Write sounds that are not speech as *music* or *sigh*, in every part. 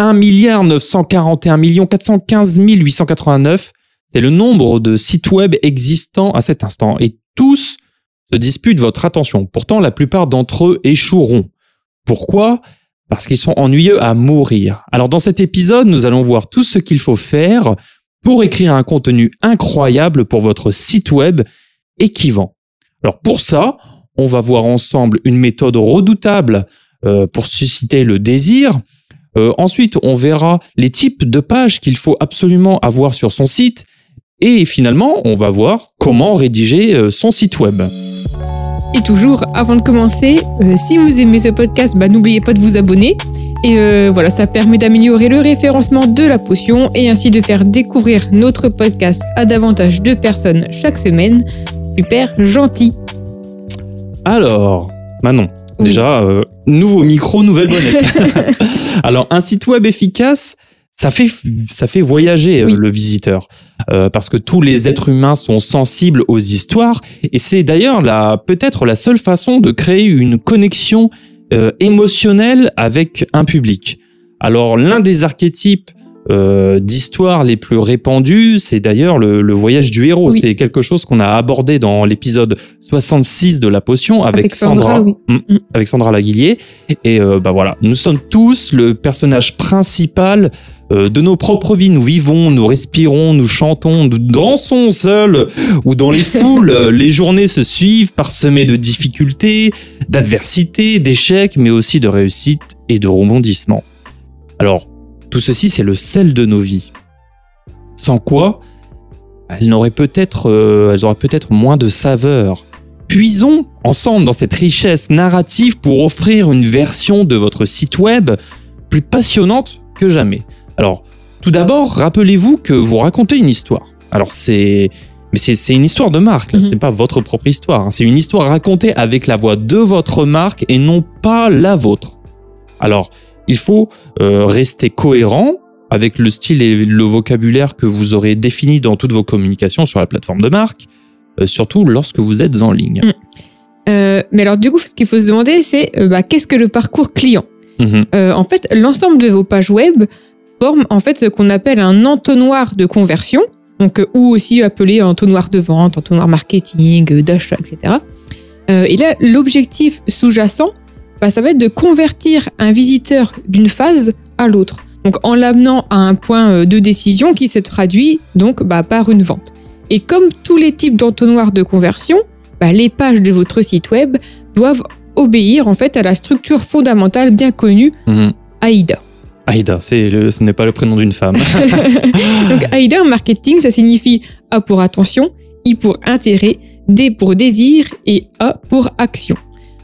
1 milliard 941 millions 415 889. C'est le nombre de sites web existants à cet instant. Et tous se disputent votre attention. Pourtant, la plupart d'entre eux échoueront. Pourquoi? Parce qu'ils sont ennuyeux à mourir. Alors dans cet épisode, nous allons voir tout ce qu'il faut faire pour écrire un contenu incroyable pour votre site web et. Alors pour ça, on va voir ensemble une méthode redoutable euh, pour susciter le désir. Euh, ensuite, on verra les types de pages qu'il faut absolument avoir sur son site. Et finalement, on va voir comment rédiger euh, son site web. Et toujours, avant de commencer, si vous aimez ce podcast, bah, n'oubliez pas de vous abonner. Et voilà, ça permet d'améliorer le référencement de la potion et ainsi de faire découvrir notre podcast à davantage de personnes chaque semaine. Super gentil. Alors, Manon, déjà, euh, nouveau micro, nouvelle bonnette. *laughs* Alors, un site web efficace, ça fait, ça fait voyager euh, le visiteur. Euh, parce que tous les êtres humains sont sensibles aux histoires. Et c'est d'ailleurs la, peut-être la seule façon de créer une connexion émotionnelle avec un public. Alors, l'un des archétypes euh, d'histoires les plus répandues, c'est d'ailleurs le, voyage du héros. C'est quelque chose qu'on a abordé dans l'épisode 66 de la potion avec, Sandra, mm, mm. avec Sandra Laguillier. Et euh, bah voilà, nous sommes tous le personnage principal euh, de nos propres vies. Nous vivons, nous respirons, nous chantons, nous dansons seuls ou dans les *laughs* foules. les journées se suivent parsemées de difficultés, d'adversités, d'échecs, mais aussi de réussites et de rebondissements. Alors, tout ceci, c'est le sel de nos vies. Sans quoi, elles n'auraient peut-être, euh, elles auraient peut-être moins de saveur. Puisons ensemble dans cette richesse narrative pour offrir une version de votre site web plus passionnante que jamais. Alors, tout d'abord, rappelez-vous que vous racontez une histoire. Alors c'est mais c'est une histoire de marque, mhm. c'est pas votre propre histoire. Hein. C'est une histoire racontée avec la voix de votre marque et non pas la vôtre. Alors, il faut euh, rester cohérent avec le style et le vocabulaire que vous aurez défini dans toutes vos communications sur la plateforme de marque, euh, surtout lorsque vous êtes en ligne. Mm. Euh, mais alors du coup, ce qu'il faut se demander, c'est bah, qu'est-ce que le parcours client? Mhm. En fait, l'ensemble de vos pages web forme en fait ce qu'on appelle un entonnoir de conversion, donc ou aussi appelé entonnoir de vente, entonnoir marketing, d'achat, etc. et là, l'objectif sous-jacent, bah, ça va être de convertir un visiteur d'une phase à l'autre. Donc en l'amenant à un point euh, de décision qui se traduit donc bah, par une vente. Et comme tous les types d'entonnoirs de conversion, bah, les pages de votre site web doivent obéir en fait à la structure fondamentale bien connue, mhm. AIDA. AIDA, ce n'est pas le prénom d'une femme. *laughs* donc AIDA en marketing, ça signifie A pour attention, I pour intérêt, D pour désir et A pour action.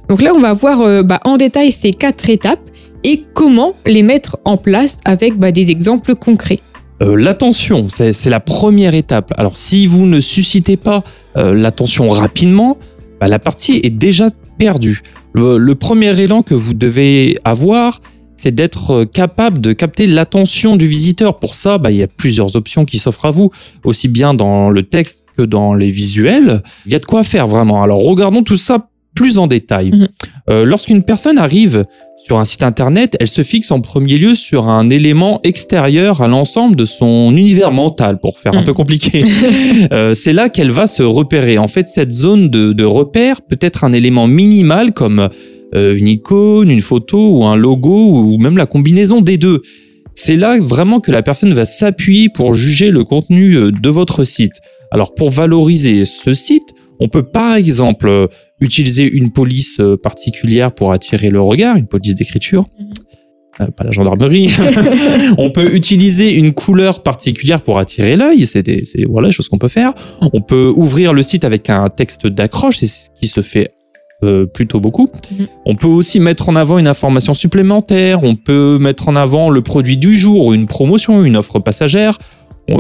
Donc là, on va voir euh, bah, en détail ces quatre étapes et comment les mettre en place avec bah, des exemples concrets. Euh, l'attention, c'est la première étape. Alors si vous ne suscitez pas euh, l'attention rapidement, bah, la partie est déjà perdue. Le, premier élan que vous devez avoir, c'est d'être capable de capter l'attention du visiteur. Pour ça, il y a plusieurs options qui s'offrent à vous, aussi bien dans le texte que dans les visuels. Il y a de quoi faire vraiment. Alors regardons tout ça plus en détail. Mhm. Euh, lorsqu'une personne arrive sur un site internet, elle se fixe en premier lieu sur un élément extérieur à l'ensemble de son univers mental, pour faire un mhm. peu compliqué. *laughs* euh, c'est là qu'elle va se repérer. En fait, cette zone de, de repère peut être un élément minimal comme euh, une icône, une photo ou un logo ou même la combinaison des deux. C'est là vraiment que la personne va s'appuyer pour juger le contenu de votre site. Alors pour valoriser ce site, on peut par exemple utiliser une police euh, particulière pour attirer le regard, une police d'écriture. Mhm. Euh, pas la gendarmerie. *laughs* on peut utiliser une couleur particulière pour attirer l'œil. C'est des, voilà, choses qu'on peut faire. On peut ouvrir le site avec un texte d'accroche, c'est ce qui se fait plutôt beaucoup. Mhm. On peut aussi mettre en avant une information supplémentaire. On peut mettre en avant le produit du jour, une promotion, une offre passagère.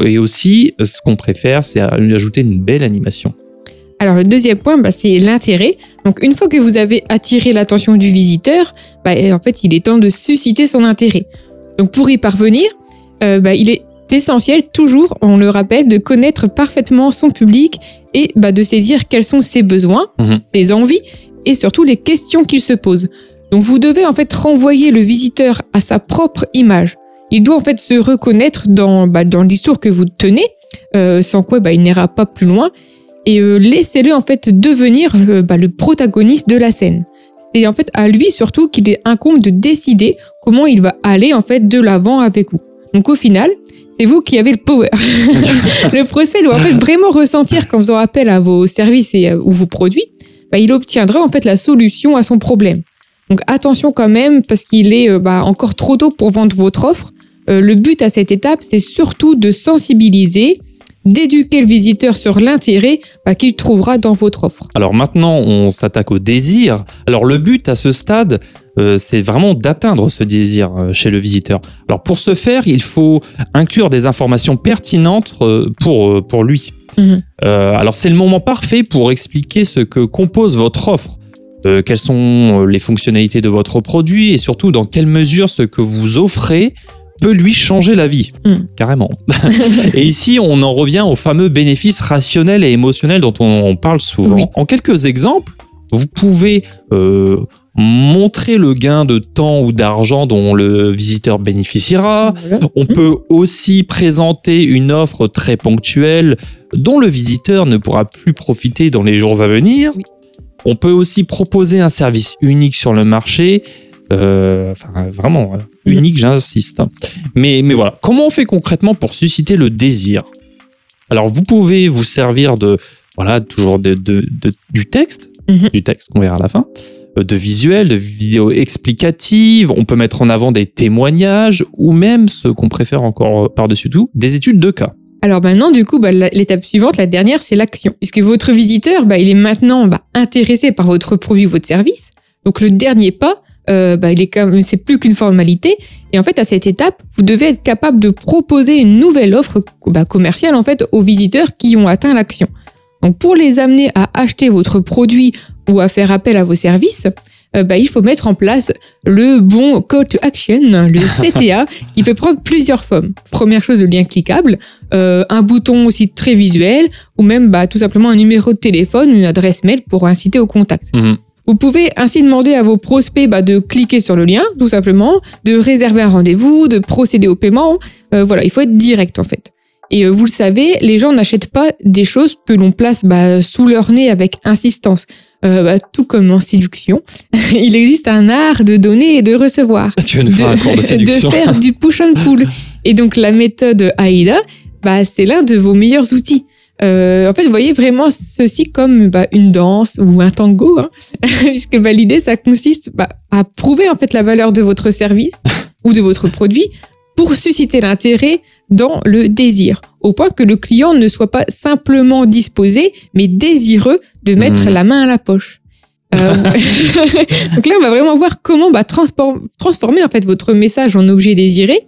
Et aussi, ce qu'on préfère, c'est ajouter une belle animation. Alors le deuxième point, bah, c'est l'intérêt. Donc une fois que vous avez attiré l'attention du visiteur, bah, en fait il est temps de susciter son intérêt. Donc pour y parvenir, euh, bah, il est essentiel toujours, on le rappelle, de connaître parfaitement son public et bah, de saisir quels sont ses besoins, mhm. ses envies et surtout les questions qu'il se pose. Donc vous devez en fait renvoyer le visiteur à sa propre image. il doit en fait se reconnaître dans, bah, dans le discours que vous tenez, euh, sans quoi bah, il n'ira pas plus loin. Et euh, laissez-le en fait devenir euh, bah, le protagoniste de la scène. C'est en fait à lui surtout qu'il est incombe de décider comment il va aller en fait de l'avant avec vous. Donc au final, c'est vous qui avez le power. *laughs* le prospect doit en fait vraiment ressentir qu'en faisant appel à vos services et, ou vos produits, bah, il obtiendra en fait la solution à son problème. Donc attention quand même parce qu'il est bah, encore trop tôt pour vendre votre offre. le but à cette étape, c'est surtout de sensibiliser d'éduquer le visiteur sur l'intérêt bah, qu'il trouvera dans votre offre. Alors maintenant, on s'attaque au désir. Alors le but à ce stade, euh, c'est vraiment d'atteindre ce désir euh, chez le visiteur. Alors pour ce faire, il faut inclure des informations pertinentes euh, pour, pour lui. Mhm. alors c'est le moment parfait pour expliquer ce que compose votre offre. quelles sont les fonctionnalités de votre produit et surtout dans quelle mesure ce que vous offrez peut lui changer la vie, hmm. carrément. *laughs* et ici, on en revient aux fameux bénéfices rationnels et émotionnels dont on, parle souvent. En quelques exemples, vous pouvez euh, montrer le gain de temps ou d'argent dont le visiteur bénéficiera. On hmm. peut aussi présenter une offre très ponctuelle dont le visiteur ne pourra plus profiter dans les jours à venir. On peut aussi proposer un service unique sur le marché euh, enfin, vraiment euh, unique, j'insiste. Mais, mais voilà, comment on fait concrètement pour susciter le désir? Alors, vous pouvez vous servir de, voilà, toujours de, de, du texte, mhm. du texte qu'on verra à la fin, euh, de visuels, de vidéos explicatives. On peut mettre en avant des témoignages ou même, ce qu'on préfère encore par-dessus tout, des études de cas. Alors maintenant, du coup, bah, l'étape suivante, la dernière, c'est l'action. Puisque votre visiteur, bah, il est maintenant bah, intéressé par votre produit, votre service. Donc le dernier pas, euh, bah, il est comme c'est plus qu'une formalité. Et en fait, à cette étape, vous devez être capable de proposer une nouvelle offre bah, commerciale en fait aux visiteurs qui ont atteint l'action. Donc, pour les amener à acheter votre produit ou à faire appel à vos services, euh, bah, il faut mettre en place le bon call to action, le *laughs* CTA, qui peut prendre plusieurs formes. Première chose, le lien cliquable, euh, un bouton aussi très visuel, ou même bah, tout simplement un numéro de téléphone, une adresse mail pour inciter au contact. Mhm. Vous pouvez ainsi demander à vos prospects bah, de cliquer sur le lien, tout simplement, de réserver un rendez-vous, de procéder au paiement. Euh, voilà, il faut être direct en fait. Et euh, vous le savez, les gens n'achètent pas des choses que l'on place bah, sous leur nez avec insistance. Euh, bah, tout comme en séduction, *laughs* il existe un art de donner et de recevoir. *laughs* Tu veux nous faire un cours de *laughs* séduction De faire du push and pull. Et donc la méthode AIDA, bah, c'est l'un de vos meilleurs outils. Euh, en fait, vous voyez vraiment ceci comme bah, une danse ou un tango, hein, *laughs* puisque bah, l'idée, ça consiste bah, à prouver en fait la valeur de votre service *laughs* ou de votre produit pour susciter l'intérêt dans le désir, au point que le client ne soit pas simplement disposé, mais désireux de mettre hmm. la main à la poche. Euh, *laughs* donc là, on va vraiment voir comment bah, transformer en fait votre message en objet désiré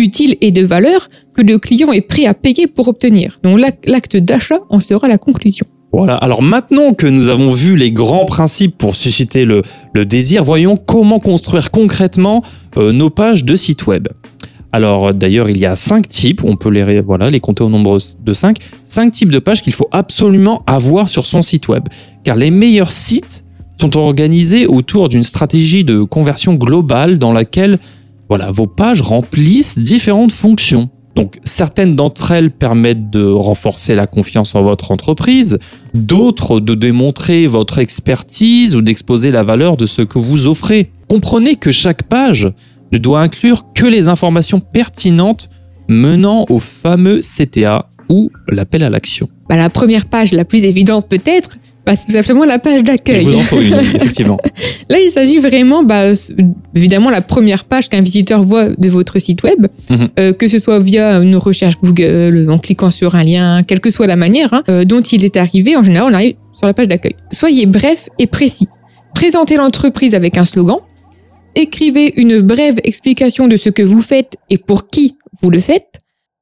utile et de valeur que le client est prêt à payer pour obtenir. Donc l'acte d'achat en sera la conclusion. Voilà, alors maintenant que nous avons vu les grands principes pour susciter le, désir, voyons comment construire concrètement euh, nos pages de site web. Alors d'ailleurs, il y a cinq types, on peut les, voilà, les compter au nombre de cinq, cinq types de pages qu'il faut absolument avoir sur son site web. Car les meilleurs sites sont organisés autour d'une stratégie de conversion globale dans laquelle voilà, vos pages remplissent différentes fonctions. Donc certaines d'entre elles permettent de renforcer la confiance en votre entreprise, d'autres de démontrer votre expertise ou d'exposer la valeur de ce que vous offrez. Comprenez que chaque page ne doit inclure que les informations pertinentes menant au fameux CTA ou l'appel à l'action. Bah, la première page, la plus évidente peut-être, bah, c'est tout simplement la page d'accueil. Il vous en faut une, *laughs* effectivement. Là, il s'agit vraiment, bah, évidemment, la première page qu'un visiteur voit de votre site web, mhm. euh, que ce soit via une recherche Google, en cliquant sur un lien, quelle que soit la manière hein, euh, dont il est arrivé. En général, on arrive sur la page d'accueil. Soyez bref et précis. Présentez l'entreprise avec un slogan. Écrivez une brève explication de ce que vous faites et pour qui vous le faites.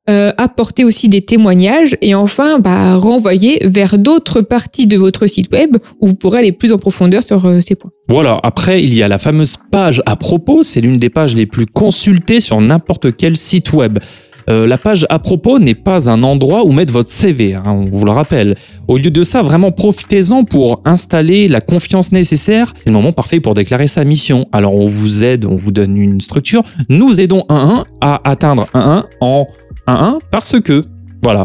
Euh, apporter aussi des témoignages et enfin bah, renvoyer vers d'autres parties de votre site web où vous pourrez aller plus en profondeur sur euh, ces points. Voilà, après il y a la fameuse page à propos, c'est l'une des pages les plus consultées sur n'importe quel site web. Euh, la page à propos n'est pas un endroit où mettre votre CV, hein, on vous le rappelle. Au lieu de ça, vraiment profitez-en pour installer la confiance nécessaire. C'est le moment parfait pour déclarer sa mission. Alors on vous aide, on vous donne une structure. Nous aidons un 1 à atteindre un 1 en 1 1 parce que, voilà.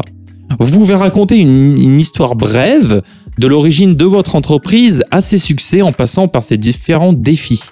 Vous pouvez raconter une, une histoire brève de l'origine de votre entreprise à ses succès en passant par ses différents défis.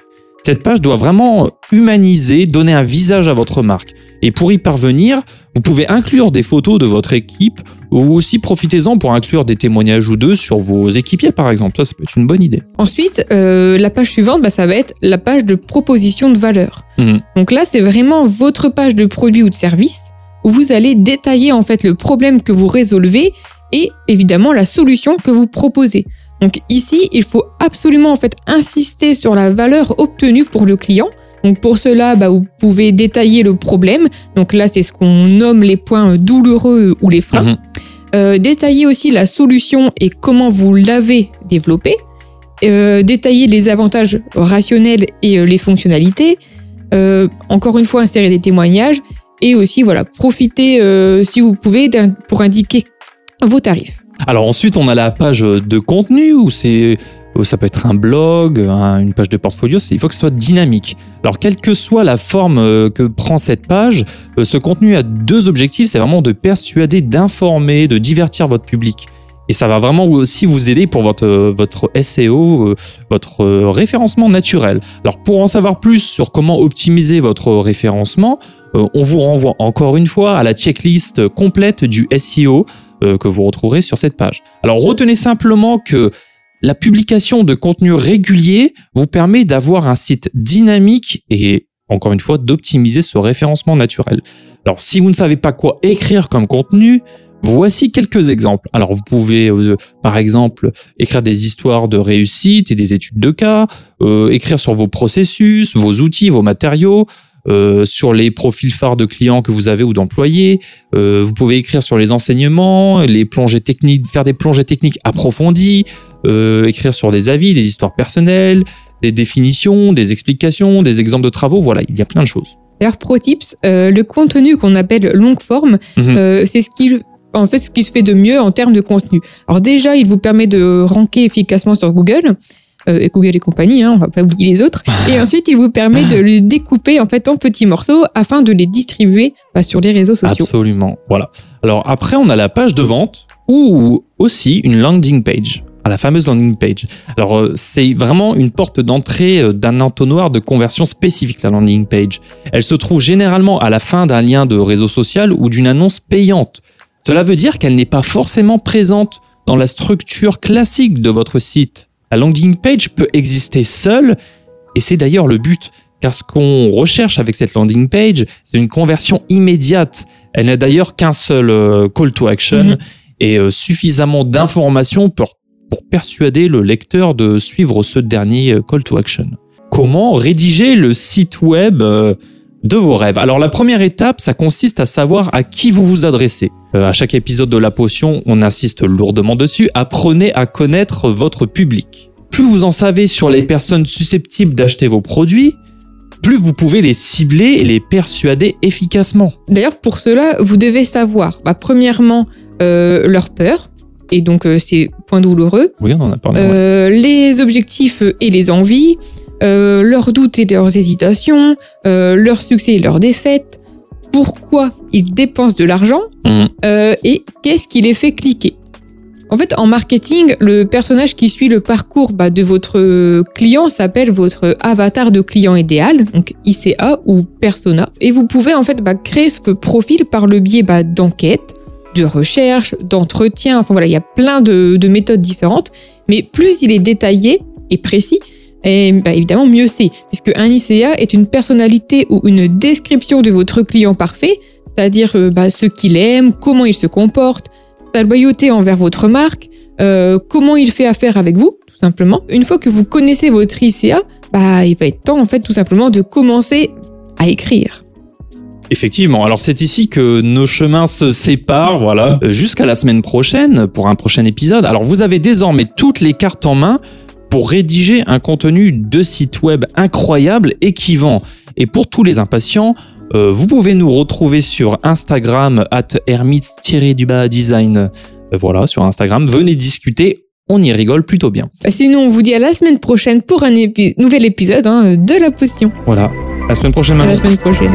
Cette page doit vraiment humaniser, donner un visage à votre marque. Et pour y parvenir, vous pouvez inclure des photos de votre équipe ou aussi profitez-en pour inclure des témoignages ou deux sur vos équipiers par exemple. Ça, ça peut être une bonne idée. Ensuite, euh, la page suivante, bah, ça va être la page de proposition de valeur. Mmh. Donc là, c'est vraiment votre page de produit ou de service où vous allez détailler en fait le problème que vous résolvez et évidemment la solution que vous proposez. Donc ici, il faut absolument en fait insister sur la valeur obtenue pour le client. Donc pour cela, bah, vous pouvez détailler le problème. Donc là, c'est ce qu'on nomme les points douloureux ou les freins. Mhm. Euh, détailler aussi la solution et comment vous l'avez développée. Euh, détailler les avantages rationnels et euh, les fonctionnalités. encore une fois, insérer des témoignages et aussi voilà profiter si vous pouvez pour indiquer vos tarifs. Alors ensuite, on a la page de contenu où c'est ça peut être un blog, une page de portfolio, il faut que ce soit dynamique. Alors quelle que soit la forme euh, que prend cette page, euh, ce contenu a deux objectifs, c'est vraiment de persuader, d'informer, de divertir votre public. Et ça va vraiment aussi vous aider pour votre, votre SEO, euh, votre référencement naturel. Alors pour en savoir plus sur comment optimiser votre référencement, on vous renvoie encore une fois à la checklist complète du SEO euh, que vous retrouverez sur cette page. Alors retenez simplement que la publication de contenu régulier vous permet d'avoir un site dynamique et encore une fois d'optimiser ce référencement naturel. Alors si vous ne savez pas quoi écrire comme contenu, Voici quelques exemples. Alors vous pouvez euh, par exemple écrire des histoires de réussite et des études de cas, euh, écrire sur vos processus, vos outils, vos matériaux, euh, sur les profils phares de clients que vous avez ou d'employés. Euh, vous pouvez écrire sur les enseignements, les plongées techniques, faire des plongées techniques approfondies, euh, écrire sur des avis, des histoires personnelles, des définitions, des explications, des exemples de travaux. Voilà, il y a plein de choses. D'ailleurs, pro tips, le contenu qu'on appelle longue forme, mhm. c'est ce qui en fait ce qui se fait de mieux en termes de contenu. Alors déjà, il vous permet de ranker efficacement sur Google euh, Google et compagnie, hein, on va pas oublier les autres. *laughs* Et ensuite, il vous permet de les découper en fait en petits morceaux afin de les distribuer bah, sur les réseaux sociaux. Absolument, voilà. Alors après, on a la page de vente ou aussi une landing page à la fameuse landing page. Alors, euh, c'est vraiment une porte d'entrée euh, d'un entonnoir de conversion spécifique, la landing page. Elle se trouve généralement à la fin d'un lien de réseau social ou d'une annonce payante. Cela veut dire qu'elle n'est pas forcément présente dans la structure classique de votre site. La landing page peut exister seule, et c'est d'ailleurs le but, car ce qu'on recherche avec cette landing page, c'est une conversion immédiate. Elle n'a d'ailleurs qu'un seul euh, call to action mhm. et euh, suffisamment d'informations pour, pour persuader le lecteur de suivre ce dernier euh, call to action. Comment rédiger le site web de vos rêves. Alors la première étape, ça consiste à savoir à qui vous vous adressez. à chaque épisode de la potion, on insiste lourdement dessus. Apprenez à connaître votre public. Plus vous en savez sur les personnes susceptibles d'acheter vos produits, plus vous pouvez les cibler et les persuader efficacement. D'ailleurs, pour cela, vous devez savoir, bah, premièrement, euh, leur peur, et donc euh, c'est point douloureux. Oui, on en a parlé. Euh, les objectifs et les envies, euh, leurs doutes et leurs hésitations, euh, leurs succès et leurs défaites, pourquoi ils dépensent de l'argent mhm. euh, et qu'est-ce qui les fait cliquer. En fait, en marketing, le personnage qui suit le parcours bah, de votre client s'appelle votre avatar de client idéal, donc ICA ou persona. Et vous pouvez en fait bah, créer ce profil par le biais bah, d'enquêtes, de recherche, d'entretien. Enfin voilà, il y a plein de, de méthodes différentes. Mais plus il est détaillé et précis, et bah, évidemment, mieux c'est. Puisque un ICA est une personnalité ou une description de votre client parfait, c'est-à-dire euh, bah, ce qu'il aime, comment il se comporte, sa loyauté envers votre marque, euh, comment il fait affaire avec vous, tout simplement. Une fois que vous connaissez votre ICA, bah, il va être temps, en fait, tout simplement de commencer à écrire. Effectivement, alors c'est ici que nos chemins se séparent, voilà, jusqu'à la semaine prochaine pour un prochain épisode. Alors vous avez désormais toutes les cartes en main pour rédiger un contenu de site web incroyable et qui vend. Et pour tous les impatients, euh, vous pouvez nous retrouver sur Instagram at hermit-design. Euh, voilà, sur Instagram, venez discuter, on y rigole plutôt bien. Sinon, on vous dit à la semaine prochaine pour un nouvel épisode hein, de La Potion. Voilà, la semaine prochaine. À la semaine prochaine.